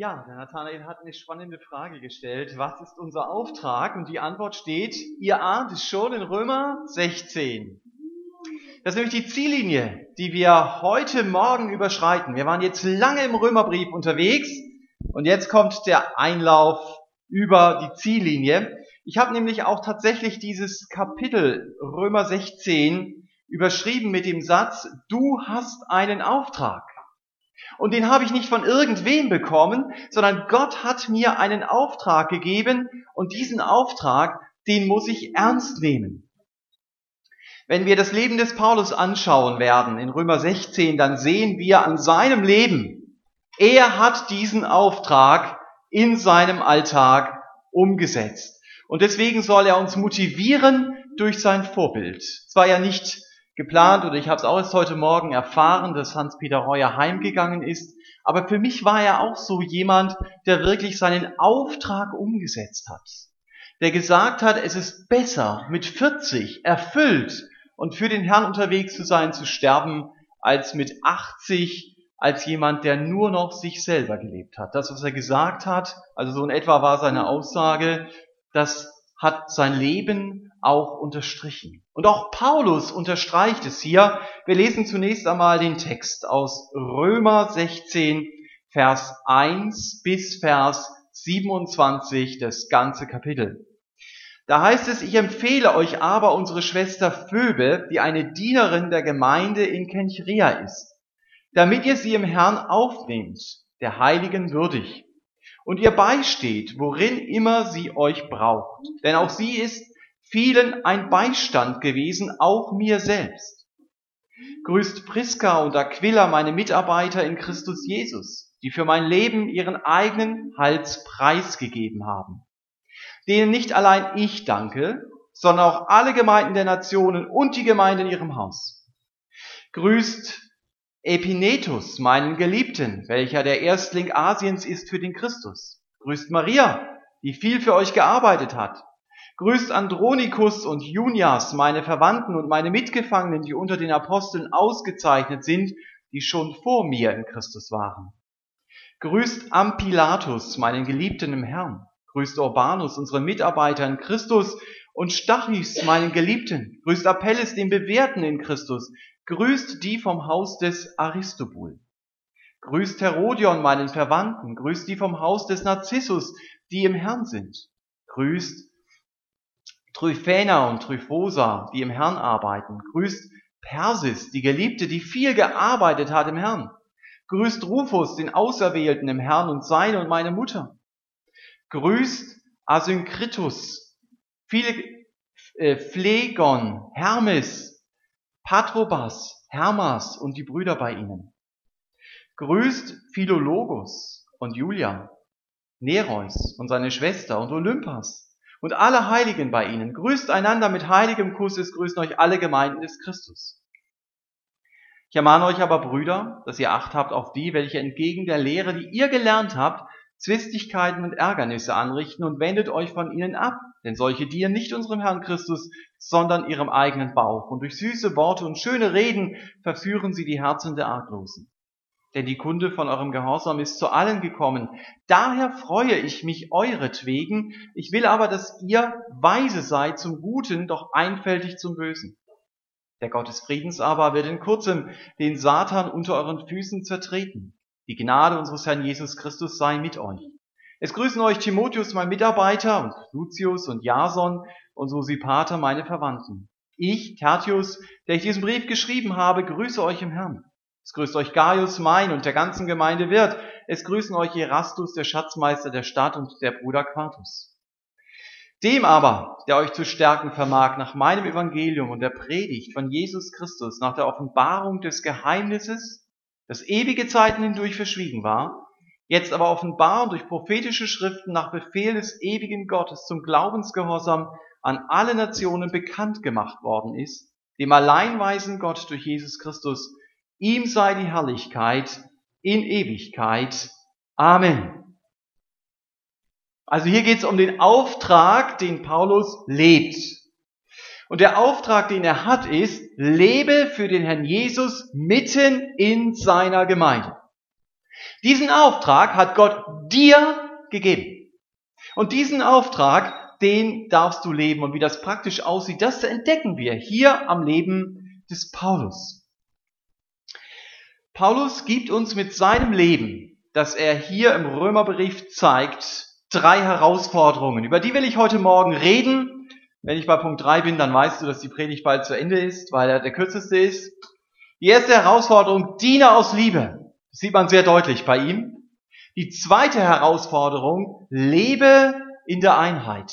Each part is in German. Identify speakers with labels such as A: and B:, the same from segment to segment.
A: Ja, der Nathanael hat eine spannende Frage gestellt. Was ist unser Auftrag? Und die Antwort steht, ihr ahnt es schon in Römer 16. Das ist nämlich die Ziellinie, die wir heute Morgen überschreiten. Wir waren jetzt lange im Römerbrief unterwegs und jetzt kommt der Einlauf über die Ziellinie. Ich habe nämlich auch tatsächlich dieses Kapitel Römer 16 überschrieben mit dem Satz, du hast einen Auftrag. Und den habe ich nicht von irgendwem bekommen, sondern Gott hat mir einen Auftrag gegeben und diesen Auftrag, den muss ich ernst nehmen. Wenn wir das Leben des Paulus anschauen werden in Römer 16, dann sehen wir an seinem Leben, er hat diesen Auftrag in seinem Alltag umgesetzt. Und deswegen soll er uns motivieren durch sein Vorbild. Es war ja nicht geplant oder ich habe es auch erst heute Morgen erfahren, dass Hans-Peter Reuer heimgegangen ist. Aber für mich war er auch so jemand, der wirklich seinen Auftrag umgesetzt hat. Der gesagt hat, es ist besser, mit 40 erfüllt und für den Herrn unterwegs zu sein, zu sterben, als mit 80 als jemand, der nur noch sich selber gelebt hat. Das, was er gesagt hat, also so in etwa war seine Aussage, das hat sein Leben auch unterstrichen. Und auch Paulus unterstreicht es hier. Wir lesen zunächst einmal den Text aus Römer 16, Vers 1 bis Vers 27, das ganze Kapitel. Da heißt es, ich empfehle euch aber unsere Schwester Phoebe, die eine Dienerin der Gemeinde in Kenchrea ist, damit ihr sie im Herrn aufnehmt, der Heiligen würdig und ihr beisteht, worin immer sie euch braucht. Denn auch sie ist vielen ein Beistand gewesen, auch mir selbst. Grüßt Priska und Aquila, meine Mitarbeiter in Christus Jesus, die für mein Leben ihren eigenen Hals preisgegeben haben. Denen nicht allein ich danke, sondern auch alle Gemeinden der Nationen und die Gemeinde in ihrem Haus. Grüßt Epinetus, meinen Geliebten, welcher der Erstling Asiens ist für den Christus. Grüßt Maria, die viel für euch gearbeitet hat. Grüßt Andronikus und Junias, meine Verwandten und meine Mitgefangenen, die unter den Aposteln ausgezeichnet sind, die schon vor mir in Christus waren. Grüßt Ampilatus, meinen Geliebten im Herrn. Grüßt Urbanus, unsere Mitarbeiter in Christus und Stachys, meinen Geliebten. Grüßt Apelles, den Bewährten in Christus. Grüßt die vom Haus des Aristobul. Grüßt Herodion, meinen Verwandten. Grüßt die vom Haus des Narzissus, die im Herrn sind. Grüßt Tryphäna und Tryphosa, die im Herrn arbeiten. Grüßt Persis, die Geliebte, die viel gearbeitet hat im Herrn. Grüßt Rufus, den Auserwählten im Herrn und seine und meine Mutter. Grüßt Asynkritus, viele äh, Phlegon, Hermes, Patrobas, Hermas und die Brüder bei ihnen. Grüßt Philologus und Julia, Nereus und seine Schwester und Olympas und alle Heiligen bei ihnen. Grüßt einander mit heiligem Kuss, es grüßen euch alle Gemeinden des Christus. Ich ermahne euch aber, Brüder, dass ihr Acht habt auf die, welche entgegen der Lehre, die ihr gelernt habt, Zwistigkeiten und Ärgernisse anrichten und wendet euch von ihnen ab, denn solche dienen nicht unserem Herrn Christus, sondern ihrem eigenen Bauch. Und durch süße Worte und schöne Reden verführen sie die Herzen der Arglosen. Denn die Kunde von eurem Gehorsam ist zu allen gekommen. Daher freue ich mich euretwegen. Ich will aber, dass ihr weise seid zum Guten, doch einfältig zum Bösen. Der Gott des Friedens aber wird in kurzem den Satan unter euren Füßen zertreten. Die Gnade unseres Herrn Jesus Christus sei mit euch. Es grüßen euch Timotheus, mein Mitarbeiter, und Lucius und Jason und Sosipater, meine Verwandten. Ich, Tertius, der ich diesen Brief geschrieben habe, grüße euch im Herrn. Es grüßt euch Gaius, mein und der ganzen Gemeinde Wirt. Es grüßen euch Erastus, der Schatzmeister der Stadt und der Bruder Quartus. Dem aber, der euch zu stärken vermag nach meinem Evangelium und der Predigt von Jesus Christus, nach der Offenbarung des Geheimnisses, das ewige Zeiten hindurch verschwiegen war, jetzt aber offenbar durch prophetische Schriften nach Befehl des ewigen Gottes zum Glaubensgehorsam an alle Nationen bekannt gemacht worden ist, dem alleinweisen Gott durch Jesus Christus, ihm sei die Herrlichkeit in Ewigkeit. Amen. Also hier geht es um den Auftrag, den Paulus lebt. Und der Auftrag, den er hat, ist, lebe für den Herrn Jesus mitten in seiner Gemeinde. Diesen Auftrag hat Gott dir gegeben. Und diesen Auftrag, den darfst du leben. Und wie das praktisch aussieht, das entdecken wir hier am Leben des Paulus. Paulus gibt uns mit seinem Leben, das er hier im Römerbrief zeigt, drei Herausforderungen. Über die will ich heute Morgen reden. Wenn ich bei Punkt drei bin, dann weißt du, dass die Predigt bald zu Ende ist, weil er der kürzeste ist. Die erste Herausforderung, diene aus Liebe. Das sieht man sehr deutlich bei ihm. Die zweite Herausforderung, lebe in der Einheit.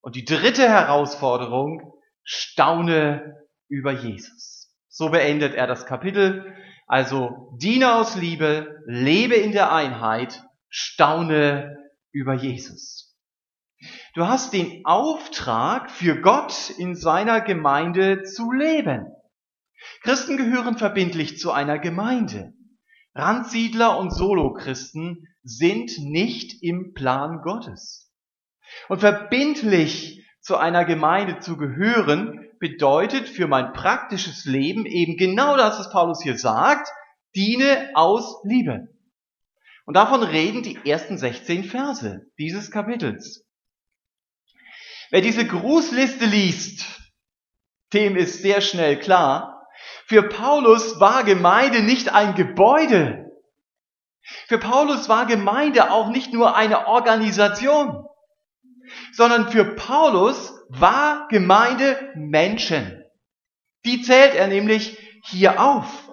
A: Und die dritte Herausforderung, staune über Jesus. So beendet er das Kapitel. Also diene aus Liebe, lebe in der Einheit, staune über Jesus. Du hast den Auftrag, für Gott in seiner Gemeinde zu leben. Christen gehören verbindlich zu einer Gemeinde. Randsiedler und Solochristen sind nicht im Plan Gottes. Und verbindlich zu einer Gemeinde zu gehören, bedeutet für mein praktisches Leben eben genau das, was Paulus hier sagt, diene aus Liebe. Und davon reden die ersten 16 Verse dieses Kapitels. Wer diese Grußliste liest, dem ist sehr schnell klar, für Paulus war Gemeinde nicht ein Gebäude. Für Paulus war Gemeinde auch nicht nur eine Organisation, sondern für Paulus war Gemeinde Menschen. Die zählt er nämlich hier auf.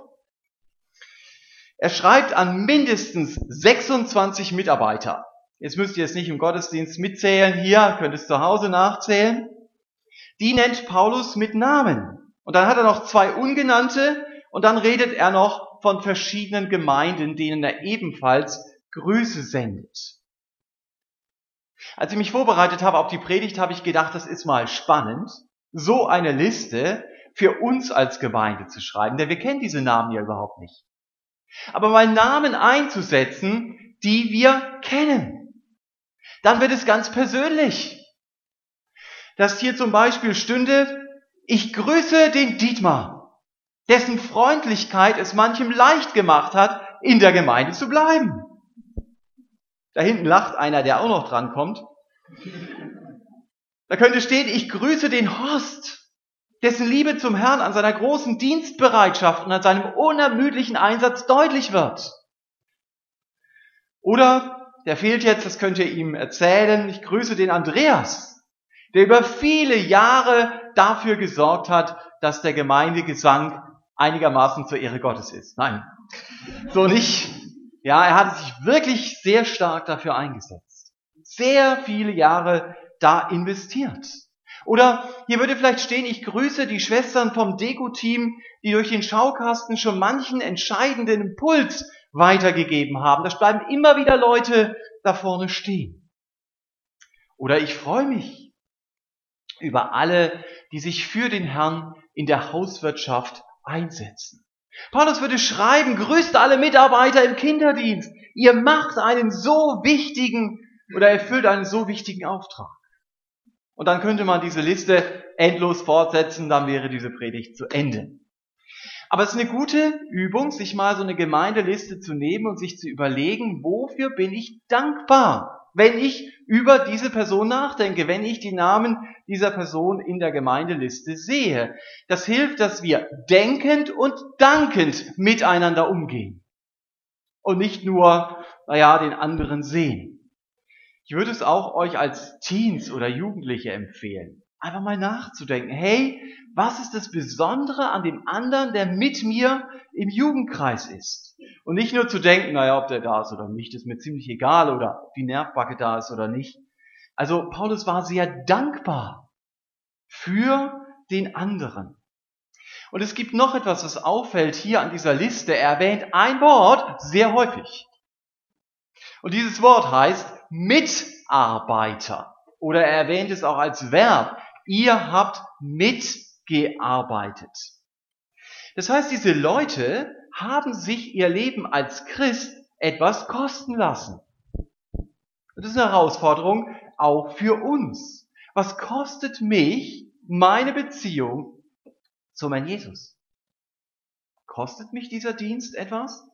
A: Er schreibt an mindestens 26 Mitarbeiter. Jetzt müsst ihr es nicht im Gottesdienst mitzählen, hier könnt es zu Hause nachzählen. Die nennt Paulus mit Namen. Und dann hat er noch zwei ungenannte und dann redet er noch von verschiedenen Gemeinden, denen er ebenfalls Grüße sendet. Als ich mich vorbereitet habe auf die Predigt, habe ich gedacht, das ist mal spannend, so eine Liste für uns als Gemeinde zu schreiben, denn wir kennen diese Namen ja überhaupt nicht. Aber mal Namen einzusetzen, die wir kennen. Dann wird es ganz persönlich. Dass hier zum Beispiel stünde, ich grüße den Dietmar, dessen Freundlichkeit es manchem leicht gemacht hat, in der Gemeinde zu bleiben. Da hinten lacht einer, der auch noch dran kommt. Da könnte stehen, ich grüße den Horst, dessen Liebe zum Herrn an seiner großen Dienstbereitschaft und an seinem unermüdlichen Einsatz deutlich wird. Oder, der fehlt jetzt, das könnt ihr ihm erzählen, ich grüße den Andreas, der über viele Jahre dafür gesorgt hat, dass der Gemeindegesang einigermaßen zur Ehre Gottes ist. Nein, so nicht. Ja, er hat sich wirklich sehr stark dafür eingesetzt. Sehr viele Jahre da investiert. Oder hier würde vielleicht stehen, ich grüße die Schwestern vom Deko-Team, die durch den Schaukasten schon manchen entscheidenden Impuls weitergegeben haben. Da bleiben immer wieder Leute da vorne stehen. Oder ich freue mich über alle, die sich für den Herrn in der Hauswirtschaft einsetzen. Paulus würde schreiben, grüßt alle Mitarbeiter im Kinderdienst. Ihr macht einen so wichtigen oder erfüllt einen so wichtigen Auftrag. Und dann könnte man diese Liste endlos fortsetzen, dann wäre diese Predigt zu Ende. Aber es ist eine gute Übung, sich mal so eine Gemeindeliste zu nehmen und sich zu überlegen, wofür bin ich dankbar? Wenn ich über diese Person nachdenke, wenn ich die Namen dieser Person in der Gemeindeliste sehe. Das hilft, dass wir denkend und dankend miteinander umgehen und nicht nur, naja, den anderen sehen. Ich würde es auch euch als Teens oder Jugendliche empfehlen, einfach mal nachzudenken. Hey, was ist das Besondere an dem anderen, der mit mir im Jugendkreis ist? Und nicht nur zu denken, naja, ob der da ist oder nicht, ist mir ziemlich egal oder ob die Nervbacke da ist oder nicht. Also Paulus war sehr dankbar für den anderen. Und es gibt noch etwas, was auffällt hier an dieser Liste. Er erwähnt ein Wort sehr häufig. Und dieses Wort heißt Mitarbeiter. Oder er erwähnt es auch als Verb. Ihr habt mitgearbeitet. Das heißt, diese Leute haben sich ihr Leben als Christ etwas kosten lassen. Das ist eine Herausforderung auch für uns. Was kostet mich meine Beziehung zu meinem Jesus? Kostet mich dieser Dienst etwas?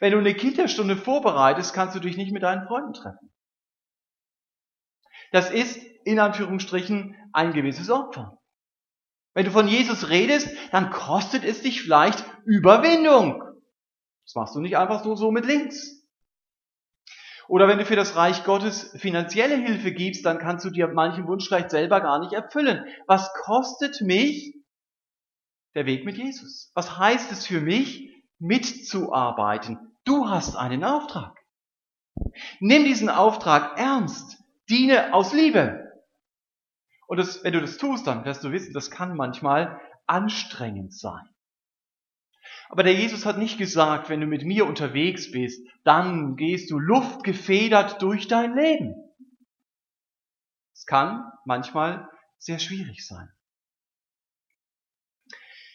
A: Wenn du eine Kinderstunde vorbereitest, kannst du dich nicht mit deinen Freunden treffen. Das ist in Anführungsstrichen ein gewisses Opfer. Wenn du von Jesus redest, dann kostet es dich vielleicht Überwindung. Das machst du nicht einfach so, so mit links. Oder wenn du für das Reich Gottes finanzielle Hilfe gibst, dann kannst du dir manchen Wunsch vielleicht selber gar nicht erfüllen. Was kostet mich der Weg mit Jesus? Was heißt es für mich, mitzuarbeiten? Du hast einen Auftrag. Nimm diesen Auftrag ernst. Diene aus Liebe. Und das, wenn du das tust, dann wirst du wissen, das kann manchmal anstrengend sein. Aber der Jesus hat nicht gesagt, wenn du mit mir unterwegs bist, dann gehst du luftgefedert durch dein Leben. Es kann manchmal sehr schwierig sein.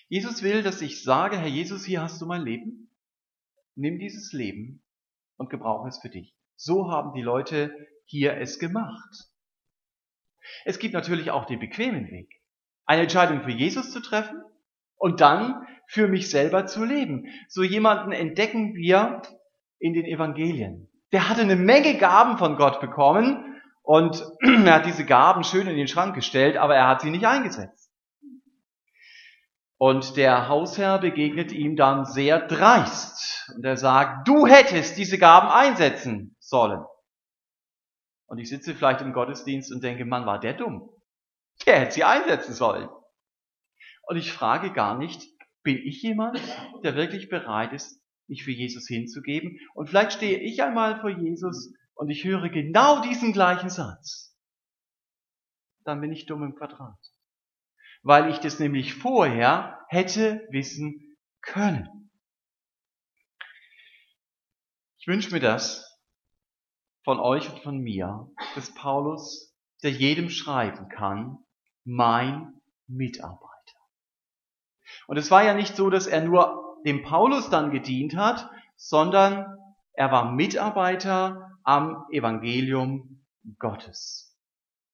A: Jesus will, dass ich sage, Herr Jesus, hier hast du mein Leben. Nimm dieses Leben und gebrauche es für dich. So haben die Leute hier es gemacht. Es gibt natürlich auch den bequemen Weg. Eine Entscheidung für Jesus zu treffen und dann für mich selber zu leben. So jemanden entdecken wir in den Evangelien. Der hatte eine Menge Gaben von Gott bekommen und er hat diese Gaben schön in den Schrank gestellt, aber er hat sie nicht eingesetzt. Und der Hausherr begegnet ihm dann sehr dreist und er sagt, du hättest diese Gaben einsetzen sollen. Und ich sitze vielleicht im Gottesdienst und denke, Mann, war der dumm. Der hätte sie einsetzen sollen. Und ich frage gar nicht, bin ich jemand, der wirklich bereit ist, mich für Jesus hinzugeben? Und vielleicht stehe ich einmal vor Jesus und ich höre genau diesen gleichen Satz. Dann bin ich dumm im Quadrat. Weil ich das nämlich vorher hätte wissen können. Ich wünsche mir das, von euch und von mir, dass Paulus, der jedem schreiben kann, mein Mitarbeiter. Und es war ja nicht so, dass er nur dem Paulus dann gedient hat, sondern er war Mitarbeiter am Evangelium Gottes.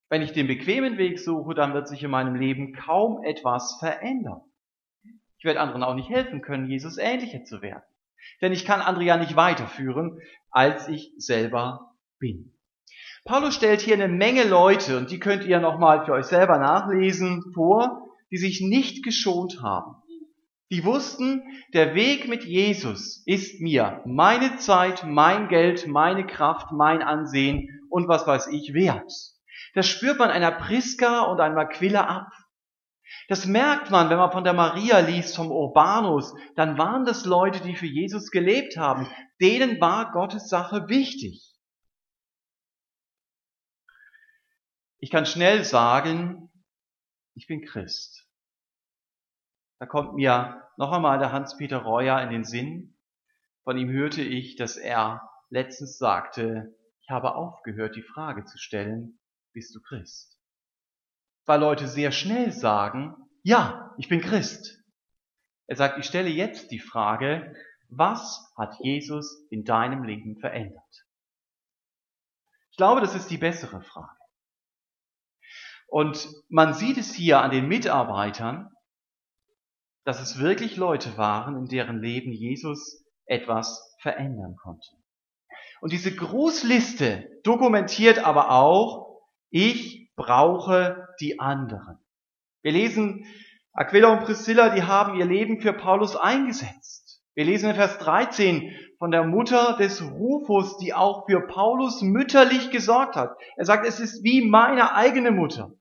A: Wenn ich den bequemen Weg suche, dann wird sich in meinem Leben kaum etwas verändern. Ich werde anderen auch nicht helfen können, Jesus ähnlicher zu werden. Denn ich kann andere ja nicht weiterführen, als ich selber bin. Paulus stellt hier eine Menge Leute, und die könnt ihr nochmal für euch selber nachlesen, vor, die sich nicht geschont haben. Die wussten, der Weg mit Jesus ist mir meine Zeit, mein Geld, meine Kraft, mein Ansehen und was weiß ich wert. Das spürt man einer Priska und einer Aquila ab. Das merkt man, wenn man von der Maria liest, vom Urbanus, dann waren das Leute, die für Jesus gelebt haben. Denen war Gottes Sache wichtig. Ich kann schnell sagen, ich bin Christ. Da kommt mir noch einmal der Hans-Peter Reuer in den Sinn. Von ihm hörte ich, dass er letztens sagte, ich habe aufgehört, die Frage zu stellen, bist du Christ? Weil Leute sehr schnell sagen, ja, ich bin Christ. Er sagt, ich stelle jetzt die Frage, was hat Jesus in deinem Leben verändert? Ich glaube, das ist die bessere Frage. Und man sieht es hier an den Mitarbeitern, dass es wirklich Leute waren, in deren Leben Jesus etwas verändern konnte. Und diese Grußliste dokumentiert aber auch, ich brauche die anderen. Wir lesen, Aquila und Priscilla, die haben ihr Leben für Paulus eingesetzt. Wir lesen in Vers 13 von der Mutter des Rufus, die auch für Paulus mütterlich gesorgt hat. Er sagt, es ist wie meine eigene Mutter.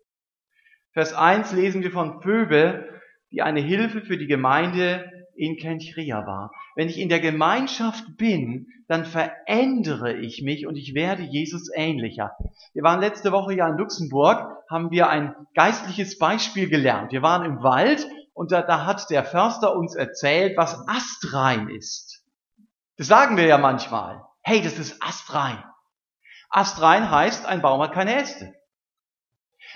A: Vers 1 lesen wir von Phoebe, die eine Hilfe für die Gemeinde in Kenchria war. Wenn ich in der Gemeinschaft bin, dann verändere ich mich und ich werde Jesus ähnlicher. Wir waren letzte Woche ja in Luxemburg, haben wir ein geistliches Beispiel gelernt. Wir waren im Wald und da, da hat der Förster uns erzählt, was astrein ist. Das sagen wir ja manchmal. Hey, das ist astrein. Astrein heißt, ein Baum hat keine Äste.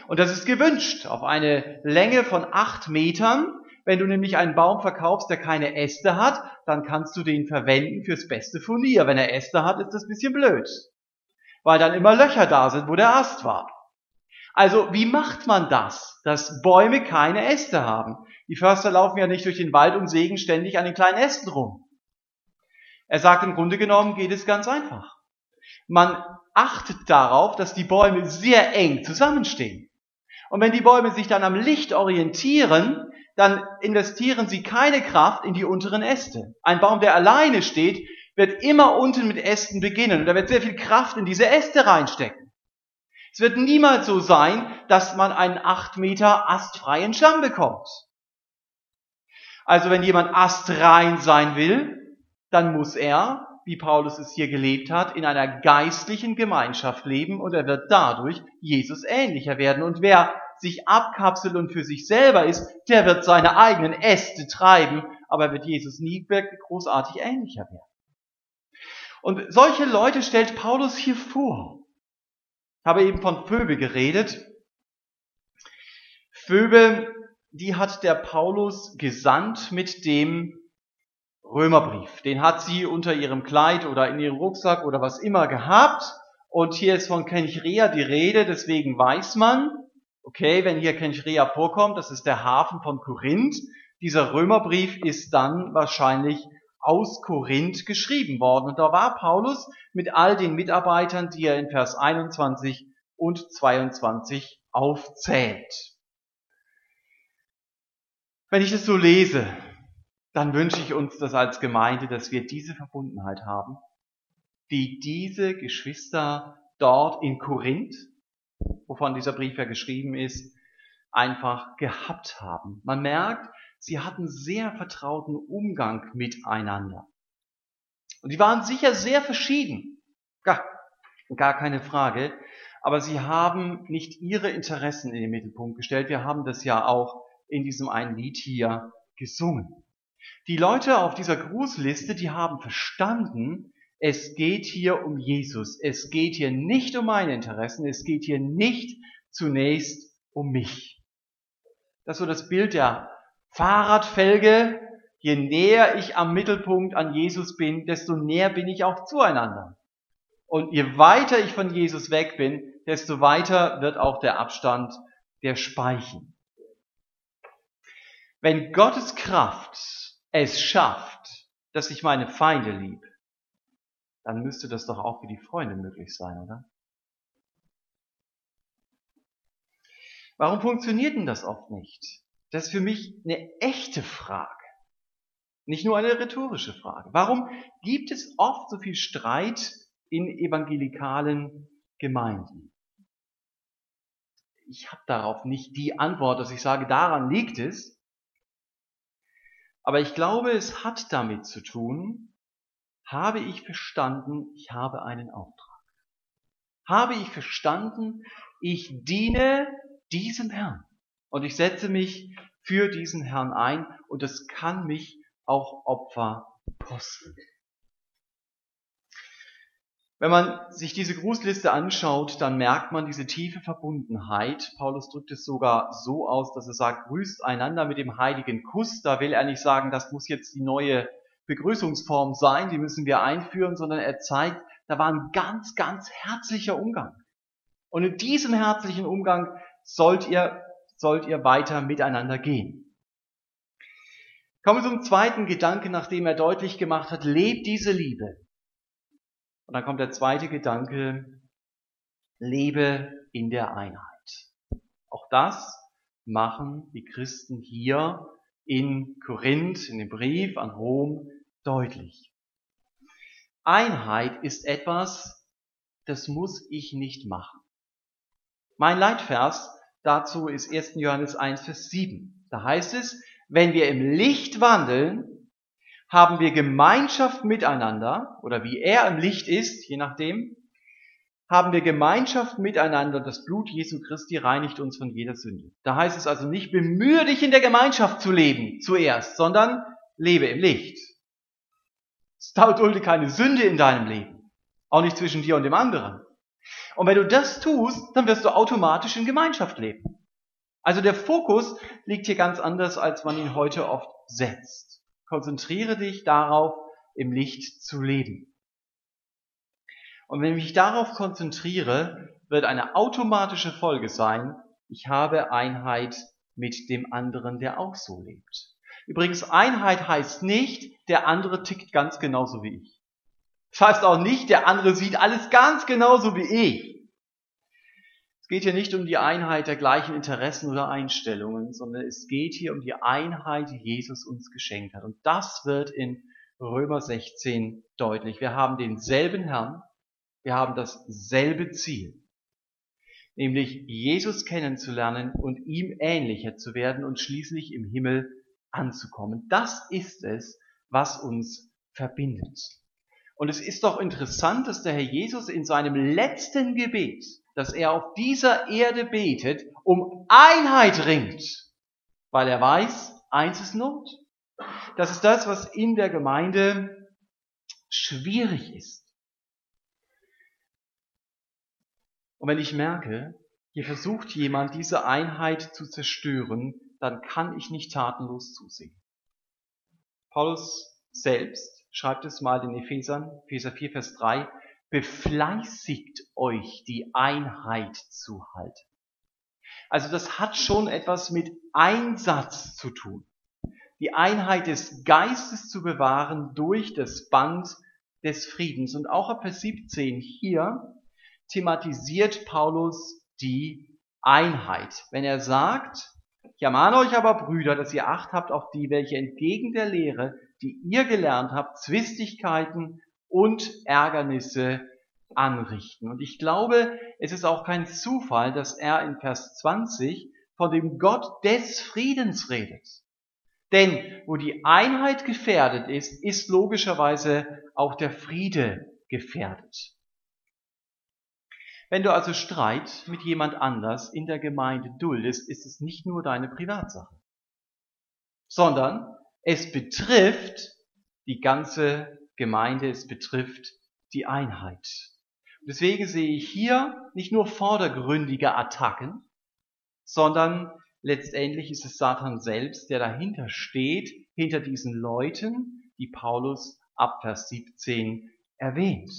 A: Und das ist gewünscht auf eine Länge von acht Metern. Wenn du nämlich einen Baum verkaufst, der keine Äste hat, dann kannst du den verwenden fürs beste Furnier. Wenn er Äste hat, ist das bisschen blöd. Weil dann immer Löcher da sind, wo der Ast war. Also, wie macht man das, dass Bäume keine Äste haben? Die Förster laufen ja nicht durch den Wald und sägen ständig an den kleinen Ästen rum. Er sagt, im Grunde genommen geht es ganz einfach. Man achtet darauf, dass die Bäume sehr eng zusammenstehen. Und wenn die Bäume sich dann am Licht orientieren, dann investieren sie keine Kraft in die unteren Äste. Ein Baum, der alleine steht, wird immer unten mit Ästen beginnen und da wird sehr viel Kraft in diese Äste reinstecken. Es wird niemals so sein, dass man einen acht Meter astfreien Stamm bekommt. Also wenn jemand astrein sein will, dann muss er, wie Paulus es hier gelebt hat, in einer geistlichen Gemeinschaft leben und er wird dadurch Jesus ähnlicher werden. Und wer sich abkapselt und für sich selber ist, der wird seine eigenen Äste treiben, aber wird Jesus nie großartig ähnlicher werden. Und solche Leute stellt Paulus hier vor. Ich habe eben von Phoebe geredet. Phoebe, die hat der Paulus gesandt mit dem Römerbrief. Den hat sie unter ihrem Kleid oder in ihrem Rucksack oder was immer gehabt. Und hier ist von Kenchrea die Rede, deswegen weiß man, okay, wenn hier Kenchrea vorkommt, das ist der Hafen von Korinth. Dieser Römerbrief ist dann wahrscheinlich aus Korinth geschrieben worden. Und da war Paulus mit all den Mitarbeitern, die er in Vers 21 und 22 aufzählt. Wenn ich das so lese, dann wünsche ich uns das als Gemeinde, dass wir diese Verbundenheit haben, die diese Geschwister dort in Korinth, wovon dieser Brief ja geschrieben ist, einfach gehabt haben. Man merkt, sie hatten sehr vertrauten Umgang miteinander. Und die waren sicher sehr verschieden. Gar, gar keine Frage. Aber sie haben nicht ihre Interessen in den Mittelpunkt gestellt. Wir haben das ja auch in diesem einen Lied hier gesungen. Die Leute auf dieser Grußliste, die haben verstanden, es geht hier um Jesus. Es geht hier nicht um meine Interessen. Es geht hier nicht zunächst um mich. Das ist so das Bild der Fahrradfelge. Je näher ich am Mittelpunkt an Jesus bin, desto näher bin ich auch zueinander. Und je weiter ich von Jesus weg bin, desto weiter wird auch der Abstand der Speichen. Wenn Gottes Kraft es schafft, dass ich meine Feinde lieb, dann müsste das doch auch für die Freunde möglich sein, oder? Warum funktioniert denn das oft nicht? Das ist für mich eine echte Frage. Nicht nur eine rhetorische Frage. Warum gibt es oft so viel Streit in evangelikalen Gemeinden? Ich habe darauf nicht die Antwort, dass ich sage, daran liegt es. Aber ich glaube, es hat damit zu tun, habe ich verstanden, ich habe einen Auftrag. Habe ich verstanden, ich diene diesem Herrn. Und ich setze mich für diesen Herrn ein und es kann mich auch Opfer kosten. Wenn man sich diese Grußliste anschaut, dann merkt man diese tiefe Verbundenheit. Paulus drückt es sogar so aus, dass er sagt, grüßt einander mit dem heiligen Kuss. Da will er nicht sagen, das muss jetzt die neue Begrüßungsform sein, die müssen wir einführen, sondern er zeigt, da war ein ganz, ganz herzlicher Umgang. Und in diesem herzlichen Umgang sollt ihr, sollt ihr weiter miteinander gehen. Kommen wir zum zweiten Gedanke, nachdem er deutlich gemacht hat, lebt diese Liebe. Und dann kommt der zweite Gedanke, lebe in der Einheit. Auch das machen die Christen hier in Korinth, in dem Brief an Rom deutlich. Einheit ist etwas, das muss ich nicht machen. Mein Leitvers dazu ist 1. Johannes 1, Vers 7. Da heißt es, wenn wir im Licht wandeln, haben wir Gemeinschaft miteinander, oder wie er im Licht ist, je nachdem, haben wir Gemeinschaft miteinander. Das Blut Jesu Christi reinigt uns von jeder Sünde. Da heißt es also nicht, bemühe dich in der Gemeinschaft zu leben zuerst, sondern lebe im Licht. Es dulde keine Sünde in deinem Leben. Auch nicht zwischen dir und dem anderen. Und wenn du das tust, dann wirst du automatisch in Gemeinschaft leben. Also der Fokus liegt hier ganz anders, als man ihn heute oft setzt. Konzentriere dich darauf, im Licht zu leben. Und wenn ich mich darauf konzentriere, wird eine automatische Folge sein, ich habe Einheit mit dem anderen, der auch so lebt. Übrigens, Einheit heißt nicht, der andere tickt ganz genauso wie ich. Das heißt auch nicht, der andere sieht alles ganz genauso wie ich. Es geht hier nicht um die Einheit der gleichen Interessen oder Einstellungen, sondern es geht hier um die Einheit, die Jesus uns geschenkt hat. Und das wird in Römer 16 deutlich. Wir haben denselben Herrn, wir haben dasselbe Ziel, nämlich Jesus kennenzulernen und ihm ähnlicher zu werden und schließlich im Himmel anzukommen. Das ist es, was uns verbindet. Und es ist doch interessant, dass der Herr Jesus in seinem letzten Gebet, dass er auf dieser Erde betet, um Einheit ringt, weil er weiß, eins ist Not. Das ist das, was in der Gemeinde schwierig ist. Und wenn ich merke, hier versucht jemand, diese Einheit zu zerstören, dann kann ich nicht tatenlos zusehen. Paulus selbst schreibt es mal den Ephesern, Epheser 4, Vers 3, befleißigt euch, die Einheit zu halten. Also das hat schon etwas mit Einsatz zu tun. Die Einheit des Geistes zu bewahren durch das Band des Friedens. Und auch ab Vers 17 hier thematisiert Paulus die Einheit. Wenn er sagt, ich ermahne euch aber, Brüder, dass ihr Acht habt auf die, welche entgegen der Lehre die ihr gelernt habt, Zwistigkeiten und Ärgernisse anrichten. Und ich glaube, es ist auch kein Zufall, dass er in Vers 20 von dem Gott des Friedens redet. Denn wo die Einheit gefährdet ist, ist logischerweise auch der Friede gefährdet. Wenn du also Streit mit jemand anders in der Gemeinde duldest, ist es nicht nur deine Privatsache, sondern es betrifft die ganze Gemeinde, es betrifft die Einheit. deswegen sehe ich hier nicht nur vordergründige Attacken, sondern letztendlich ist es Satan selbst, der dahinter steht, hinter diesen Leuten, die Paulus ab Vers 17 erwähnt.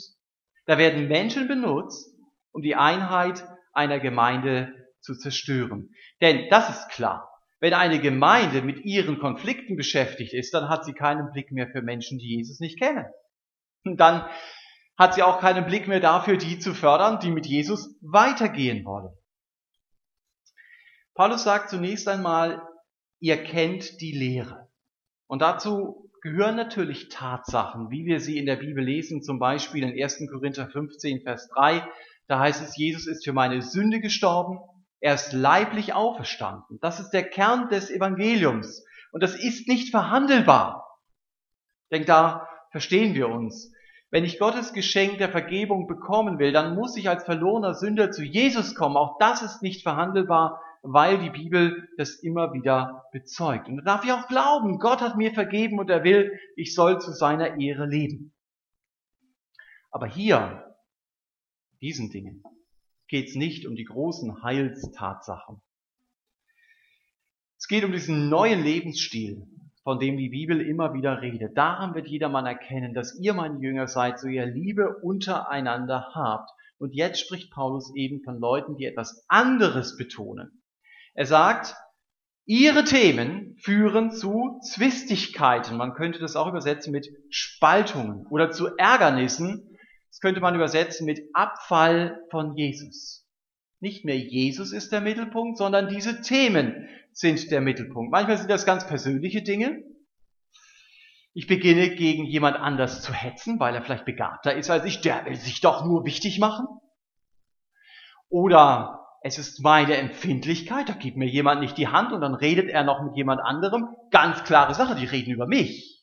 A: Da werden Menschen benutzt, um die Einheit einer Gemeinde zu zerstören. Denn das ist klar. Wenn eine Gemeinde mit ihren Konflikten beschäftigt ist, dann hat sie keinen Blick mehr für Menschen, die Jesus nicht kennen. Und dann hat sie auch keinen Blick mehr dafür, die zu fördern, die mit Jesus weitergehen wollen. Paulus sagt zunächst einmal, ihr kennt die Lehre. Und dazu gehören natürlich Tatsachen, wie wir sie in der Bibel lesen, zum Beispiel in 1. Korinther 15, Vers 3. Da heißt es, Jesus ist für meine Sünde gestorben er ist leiblich auferstanden. Das ist der Kern des Evangeliums. Und das ist nicht verhandelbar. Ich denke, da verstehen wir uns. Wenn ich Gottes Geschenk der Vergebung bekommen will, dann muss ich als verlorener Sünder zu Jesus kommen. Auch das ist nicht verhandelbar, weil die Bibel das immer wieder bezeugt. Und da darf ich auch glauben, Gott hat mir vergeben und er will, ich soll zu seiner Ehre leben. Aber hier, diesen Dingen, geht es nicht um die großen Heilstatsachen. Es geht um diesen neuen Lebensstil, von dem die Bibel immer wieder redet. Daran wird jedermann erkennen, dass ihr meine Jünger seid, so ihr Liebe untereinander habt. Und jetzt spricht Paulus eben von Leuten, die etwas anderes betonen. Er sagt, ihre Themen führen zu Zwistigkeiten. Man könnte das auch übersetzen mit Spaltungen oder zu Ärgernissen, das könnte man übersetzen mit Abfall von Jesus. Nicht mehr Jesus ist der Mittelpunkt, sondern diese Themen sind der Mittelpunkt. Manchmal sind das ganz persönliche Dinge. Ich beginne gegen jemand anders zu hetzen, weil er vielleicht begabter ist als ich. Der will sich doch nur wichtig machen. Oder es ist meine Empfindlichkeit, da gibt mir jemand nicht die Hand und dann redet er noch mit jemand anderem. Ganz klare Sache, die reden über mich.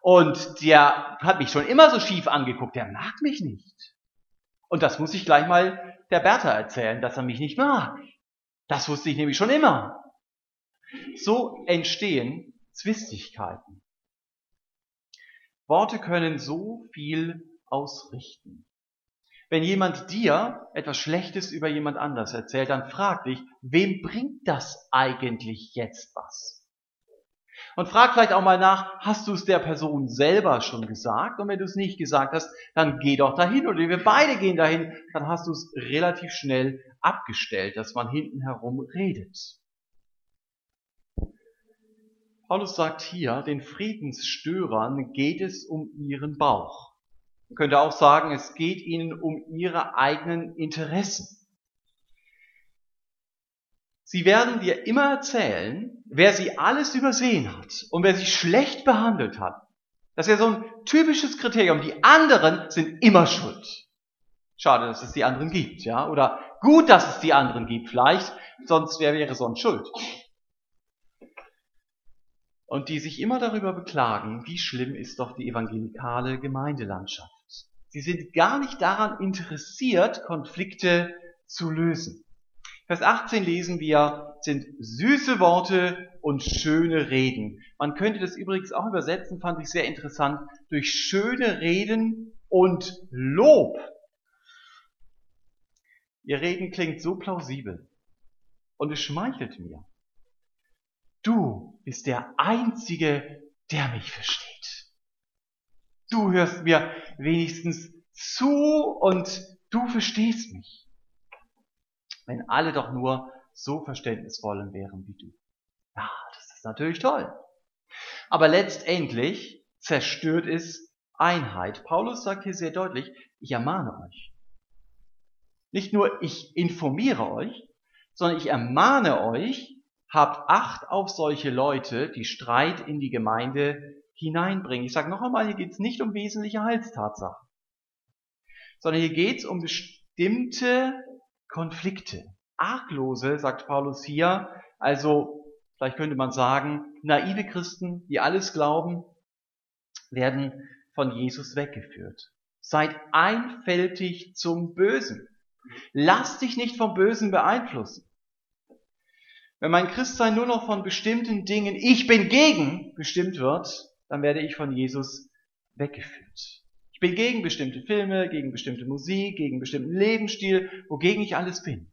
A: Und der hat mich schon immer so schief angeguckt, der mag mich nicht. Und das muss ich gleich mal der Bertha erzählen, dass er mich nicht mag. Das wusste ich nämlich schon immer. So entstehen Zwistigkeiten. Worte können so viel ausrichten. Wenn jemand dir etwas Schlechtes über jemand anders erzählt, dann frag dich, wem bringt das eigentlich jetzt was? Und frag vielleicht auch mal nach, hast du es der Person selber schon gesagt? Und wenn du es nicht gesagt hast, dann geh doch dahin. Oder wir beide gehen dahin, dann hast du es relativ schnell abgestellt, dass man hinten herum redet. Paulus sagt hier, den Friedensstörern geht es um ihren Bauch. Man könnte auch sagen, es geht ihnen um ihre eigenen Interessen. Sie werden dir immer erzählen, wer sie alles übersehen hat und wer sie schlecht behandelt hat. Das ist ja so ein typisches Kriterium. Die anderen sind immer schuld. Schade, dass es die anderen gibt, ja? Oder gut, dass es die anderen gibt, vielleicht, sonst wer wäre sonst schuld? Und die sich immer darüber beklagen, wie schlimm ist doch die evangelikale Gemeindelandschaft. Sie sind gar nicht daran interessiert, Konflikte zu lösen. Vers 18 lesen wir, sind süße Worte und schöne Reden. Man könnte das übrigens auch übersetzen, fand ich sehr interessant, durch schöne Reden und Lob. Ihr Reden klingt so plausibel und es schmeichelt mir. Du bist der Einzige, der mich versteht. Du hörst mir wenigstens zu und du verstehst mich. Wenn alle doch nur so verständnisvoll wären wie du. Ja, das ist natürlich toll. Aber letztendlich zerstört es Einheit. Paulus sagt hier sehr deutlich, ich ermahne euch. Nicht nur ich informiere euch, sondern ich ermahne euch, habt Acht auf solche Leute, die Streit in die Gemeinde hineinbringen. Ich sage noch einmal, hier geht es nicht um wesentliche Heilstatsachen, sondern hier geht es um bestimmte Konflikte. Arglose, sagt Paulus hier, also vielleicht könnte man sagen, naive Christen, die alles glauben, werden von Jesus weggeführt. Seid einfältig zum Bösen. Lass dich nicht vom Bösen beeinflussen. Wenn mein Christsein nur noch von bestimmten Dingen, ich bin gegen, bestimmt wird, dann werde ich von Jesus weggeführt. Ich bin gegen bestimmte Filme, gegen bestimmte Musik, gegen bestimmten Lebensstil, wogegen ich alles bin.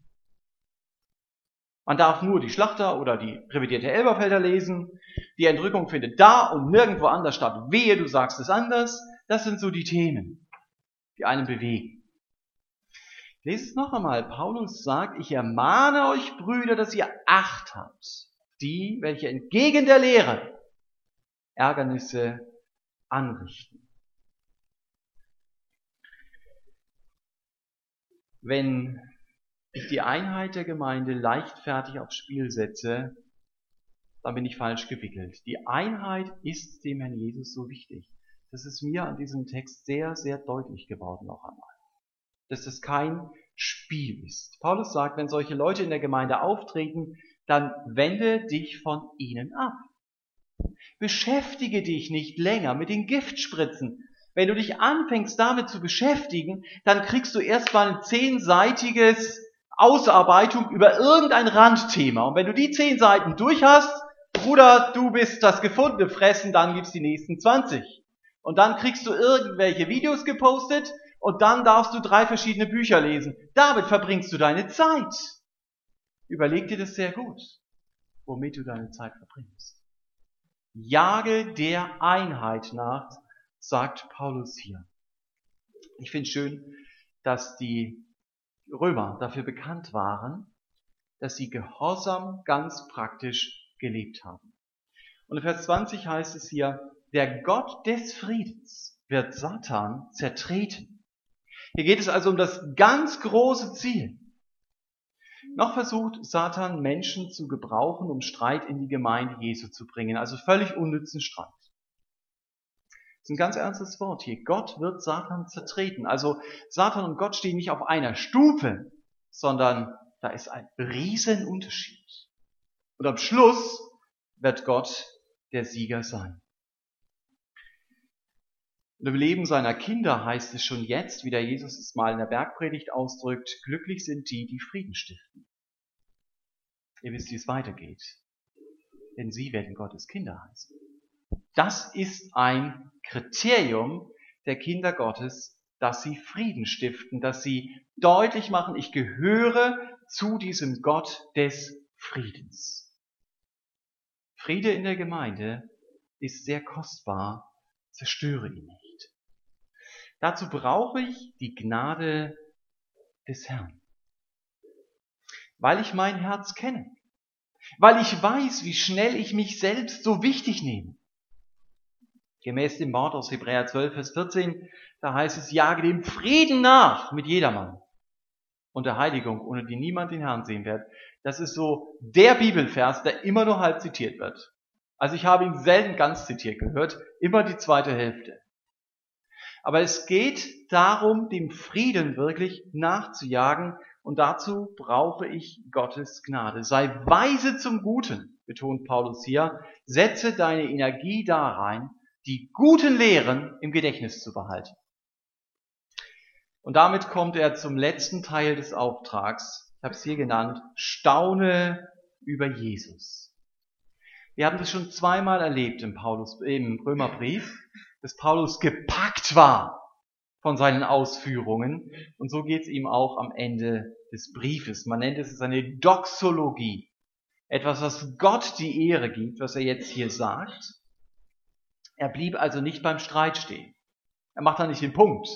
A: Man darf nur die Schlachter oder die revidierte Elberfelder lesen. Die Entrückung findet da und nirgendwo anders statt. Wehe, du sagst es anders. Das sind so die Themen, die einen bewegen. Lest es noch einmal. Paulus sagt, ich ermahne euch, Brüder, dass ihr Acht habt. Die, welche entgegen der Lehre Ärgernisse anrichten. Wenn ich die Einheit der Gemeinde leichtfertig aufs Spiel setze, dann bin ich falsch gewickelt. Die Einheit ist dem Herrn Jesus so wichtig. Das ist mir an diesem Text sehr, sehr deutlich geworden noch einmal. Dass es kein Spiel ist. Paulus sagt, wenn solche Leute in der Gemeinde auftreten, dann wende dich von ihnen ab. Beschäftige dich nicht länger mit den Giftspritzen. Wenn du dich anfängst damit zu beschäftigen, dann kriegst du erstmal ein zehnseitiges Ausarbeitung über irgendein Randthema. Und wenn du die zehn Seiten durch hast, Bruder, du bist das gefundene Fressen, dann gibt's die nächsten 20. Und dann kriegst du irgendwelche Videos gepostet und dann darfst du drei verschiedene Bücher lesen. Damit verbringst du deine Zeit. Überleg dir das sehr gut, womit du deine Zeit verbringst. Jage der Einheit nach, sagt Paulus hier. Ich finde schön, dass die Römer dafür bekannt waren, dass sie Gehorsam ganz praktisch gelebt haben. Und in Vers 20 heißt es hier, der Gott des Friedens wird Satan zertreten. Hier geht es also um das ganz große Ziel. Noch versucht Satan Menschen zu gebrauchen, um Streit in die Gemeinde Jesu zu bringen, also völlig unnützen Streit. Ist ein ganz ernstes Wort hier. Gott wird Satan zertreten. Also Satan und Gott stehen nicht auf einer Stufe, sondern da ist ein Riesenunterschied. Und am Schluss wird Gott der Sieger sein. Und im Leben seiner Kinder heißt es schon jetzt, wie der Jesus es mal in der Bergpredigt ausdrückt, glücklich sind die, die Frieden stiften. Ihr wisst, wie es weitergeht. Denn sie werden Gottes Kinder heißen. Das ist ein Kriterium der Kinder Gottes, dass sie Frieden stiften, dass sie deutlich machen, ich gehöre zu diesem Gott des Friedens. Friede in der Gemeinde ist sehr kostbar, zerstöre ihn nicht. Dazu brauche ich die Gnade des Herrn. Weil ich mein Herz kenne. Weil ich weiß, wie schnell ich mich selbst so wichtig nehme. Gemäß dem Wort aus Hebräer 12, Vers 14, da heißt es, jage dem Frieden nach mit jedermann und der Heiligung, ohne die niemand den Herrn sehen wird. Das ist so der Bibelvers, der immer nur halb zitiert wird. Also ich habe ihn selten ganz zitiert gehört, immer die zweite Hälfte. Aber es geht darum, dem Frieden wirklich nachzujagen und dazu brauche ich Gottes Gnade. Sei weise zum Guten, betont Paulus hier. Setze deine Energie da rein, die guten Lehren im Gedächtnis zu behalten. Und damit kommt er zum letzten Teil des Auftrags. Ich habe es hier genannt. Staune über Jesus. Wir haben das schon zweimal erlebt im, Paulus, im Römerbrief, dass Paulus gepackt war von seinen Ausführungen. Und so geht es ihm auch am Ende des Briefes. Man nennt es eine Doxologie. Etwas, was Gott die Ehre gibt, was er jetzt hier sagt. Er blieb also nicht beim Streit stehen. Er macht da nicht den Punkt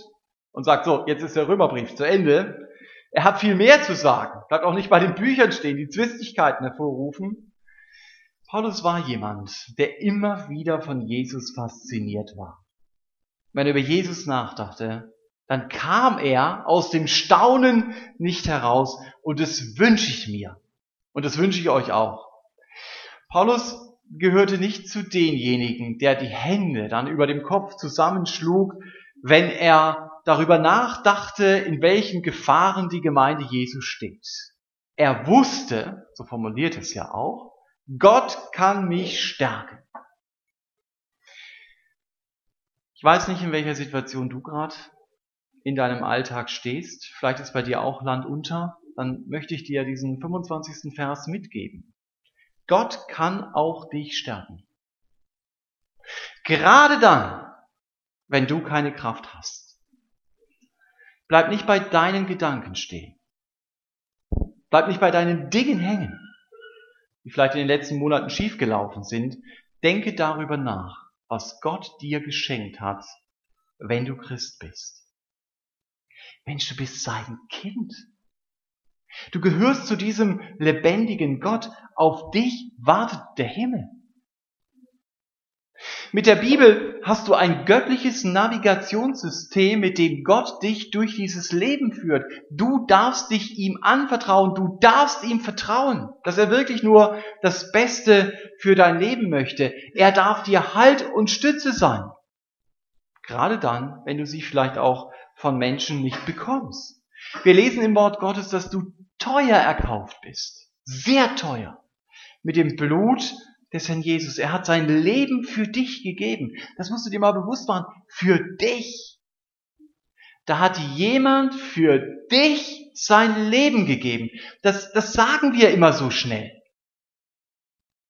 A: und sagt so, jetzt ist der Römerbrief zu Ende. Er hat viel mehr zu sagen. Bleibt auch nicht bei den Büchern stehen, die Zwistigkeiten hervorrufen, Paulus war jemand, der immer wieder von Jesus fasziniert war. Wenn er über Jesus nachdachte, dann kam er aus dem Staunen nicht heraus und das wünsche ich mir. Und das wünsche ich euch auch. Paulus gehörte nicht zu denjenigen, der die Hände dann über dem Kopf zusammenschlug, wenn er darüber nachdachte, in welchen Gefahren die Gemeinde Jesu steht. Er wusste, so formuliert es ja auch, Gott kann mich stärken. Ich weiß nicht, in welcher Situation du gerade in deinem Alltag stehst. Vielleicht ist bei dir auch Land unter. Dann möchte ich dir diesen 25. Vers mitgeben. Gott kann auch dich stärken. Gerade dann, wenn du keine Kraft hast. Bleib nicht bei deinen Gedanken stehen. Bleib nicht bei deinen Dingen hängen die vielleicht in den letzten Monaten schiefgelaufen sind, denke darüber nach, was Gott dir geschenkt hat, wenn du Christ bist. Mensch, du bist sein Kind. Du gehörst zu diesem lebendigen Gott. Auf dich wartet der Himmel. Mit der Bibel hast du ein göttliches Navigationssystem, mit dem Gott dich durch dieses Leben führt. Du darfst dich ihm anvertrauen, du darfst ihm vertrauen, dass er wirklich nur das Beste für dein Leben möchte. Er darf dir Halt und Stütze sein. Gerade dann, wenn du sie vielleicht auch von Menschen nicht bekommst. Wir lesen im Wort Gottes, dass du teuer erkauft bist. Sehr teuer. Mit dem Blut des Herrn Jesus. Er hat sein Leben für dich gegeben. Das musst du dir mal bewusst machen. Für dich. Da hat jemand für dich sein Leben gegeben. Das, das sagen wir immer so schnell.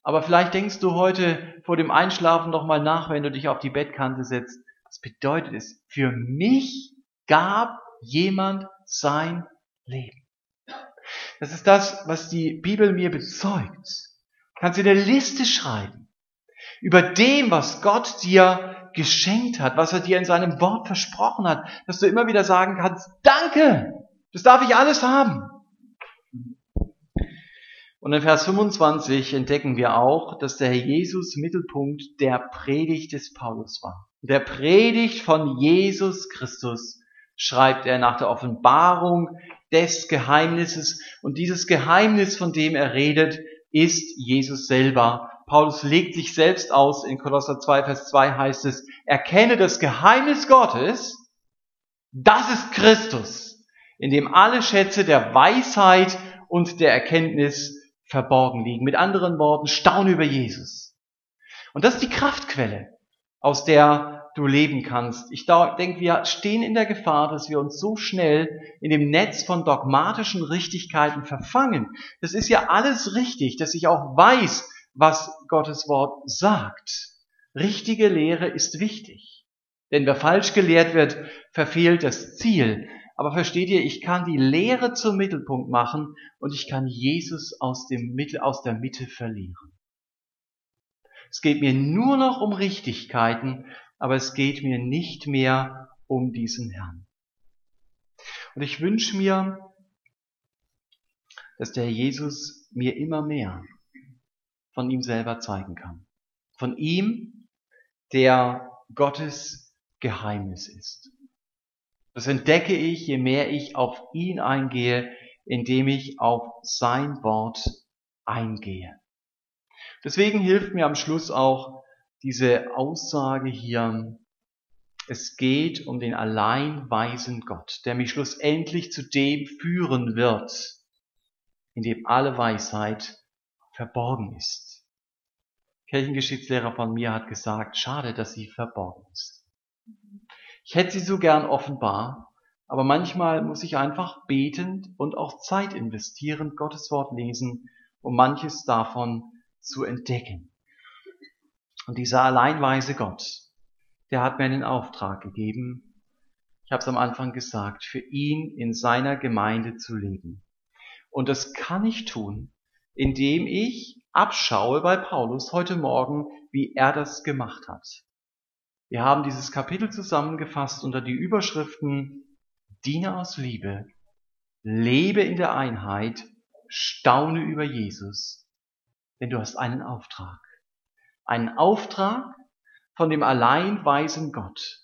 A: Aber vielleicht denkst du heute vor dem Einschlafen noch mal nach, wenn du dich auf die Bettkante setzt. Was bedeutet es? Für mich gab jemand sein Leben. Das ist das, was die Bibel mir bezeugt. Kannst du eine Liste schreiben über dem, was Gott dir geschenkt hat, was er dir in seinem Wort versprochen hat, dass du immer wieder sagen kannst, danke, das darf ich alles haben. Und in Vers 25 entdecken wir auch, dass der Herr Jesus Mittelpunkt der Predigt des Paulus war. Der Predigt von Jesus Christus schreibt er nach der Offenbarung des Geheimnisses. Und dieses Geheimnis, von dem er redet, ist Jesus selber. Paulus legt sich selbst aus. In Kolosser 2, Vers 2 heißt es, erkenne das Geheimnis Gottes. Das ist Christus, in dem alle Schätze der Weisheit und der Erkenntnis verborgen liegen. Mit anderen Worten, staune über Jesus. Und das ist die Kraftquelle, aus der du leben kannst. Ich denke, wir stehen in der Gefahr, dass wir uns so schnell in dem Netz von dogmatischen Richtigkeiten verfangen. Das ist ja alles richtig, dass ich auch weiß, was Gottes Wort sagt. Richtige Lehre ist wichtig. Denn wer falsch gelehrt wird, verfehlt das Ziel. Aber versteht ihr, ich kann die Lehre zum Mittelpunkt machen und ich kann Jesus aus, dem Mittel, aus der Mitte verlieren. Es geht mir nur noch um Richtigkeiten aber es geht mir nicht mehr um diesen Herrn. Und ich wünsche mir, dass der Jesus mir immer mehr von ihm selber zeigen kann. Von ihm, der Gottes Geheimnis ist. Das entdecke ich, je mehr ich auf ihn eingehe, indem ich auf sein Wort eingehe. Deswegen hilft mir am Schluss auch diese Aussage hier, es geht um den allein weisen Gott, der mich schlussendlich zu dem führen wird, in dem alle Weisheit verborgen ist. Kirchengeschichtslehrer von mir hat gesagt, schade, dass sie verborgen ist. Ich hätte sie so gern offenbar, aber manchmal muss ich einfach betend und auch Zeit investieren, Gottes Wort lesen, um manches davon zu entdecken. Und dieser alleinweise Gott, der hat mir einen Auftrag gegeben, ich habe es am Anfang gesagt, für ihn in seiner Gemeinde zu leben. Und das kann ich tun, indem ich abschaue bei Paulus heute Morgen, wie er das gemacht hat. Wir haben dieses Kapitel zusammengefasst unter die Überschriften Diene aus Liebe, lebe in der Einheit, staune über Jesus, denn du hast einen Auftrag. Einen Auftrag von dem allein weisen Gott,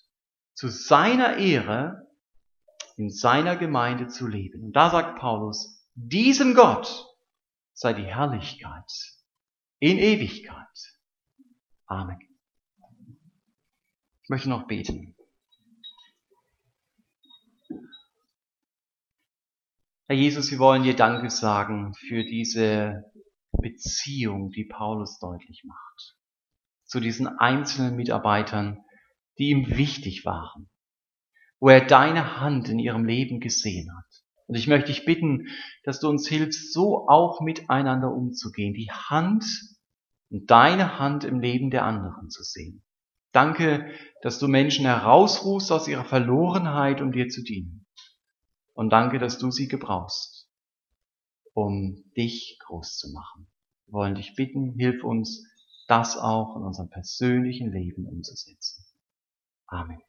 A: zu seiner Ehre in seiner Gemeinde zu leben. Und da sagt Paulus, diesem Gott sei die Herrlichkeit in Ewigkeit. Amen. Ich möchte noch beten. Herr Jesus, wir wollen dir Danke sagen für diese Beziehung, die Paulus deutlich macht. Zu diesen einzelnen Mitarbeitern, die ihm wichtig waren, wo er deine Hand in ihrem Leben gesehen hat. Und ich möchte dich bitten, dass du uns hilfst, so auch miteinander umzugehen, die Hand und deine Hand im Leben der anderen zu sehen. Danke, dass du Menschen herausrufst aus ihrer Verlorenheit, um dir zu dienen. Und danke, dass du sie gebrauchst, um dich groß zu machen. Wir wollen dich bitten, hilf uns, das auch in unserem persönlichen Leben umzusetzen. Amen.